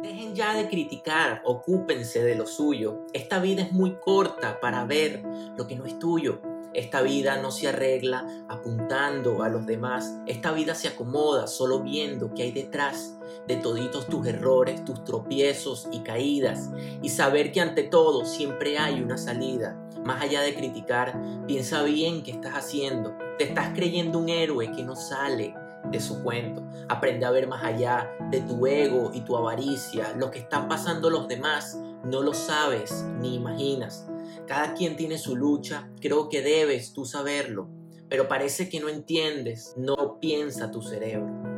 Dejen ya de criticar, ocúpense de lo suyo. Esta vida es muy corta para ver lo que no es tuyo. Esta vida no se arregla apuntando a los demás. Esta vida se acomoda solo viendo qué hay detrás de toditos tus errores, tus tropiezos y caídas. Y saber que ante todo siempre hay una salida. Más allá de criticar, piensa bien qué estás haciendo. Te estás creyendo un héroe que no sale de su cuento. Aprende a ver más allá de tu ego y tu avaricia. Lo que están pasando los demás no lo sabes ni imaginas. Cada quien tiene su lucha, creo que debes tú saberlo, pero parece que no entiendes, no piensa tu cerebro.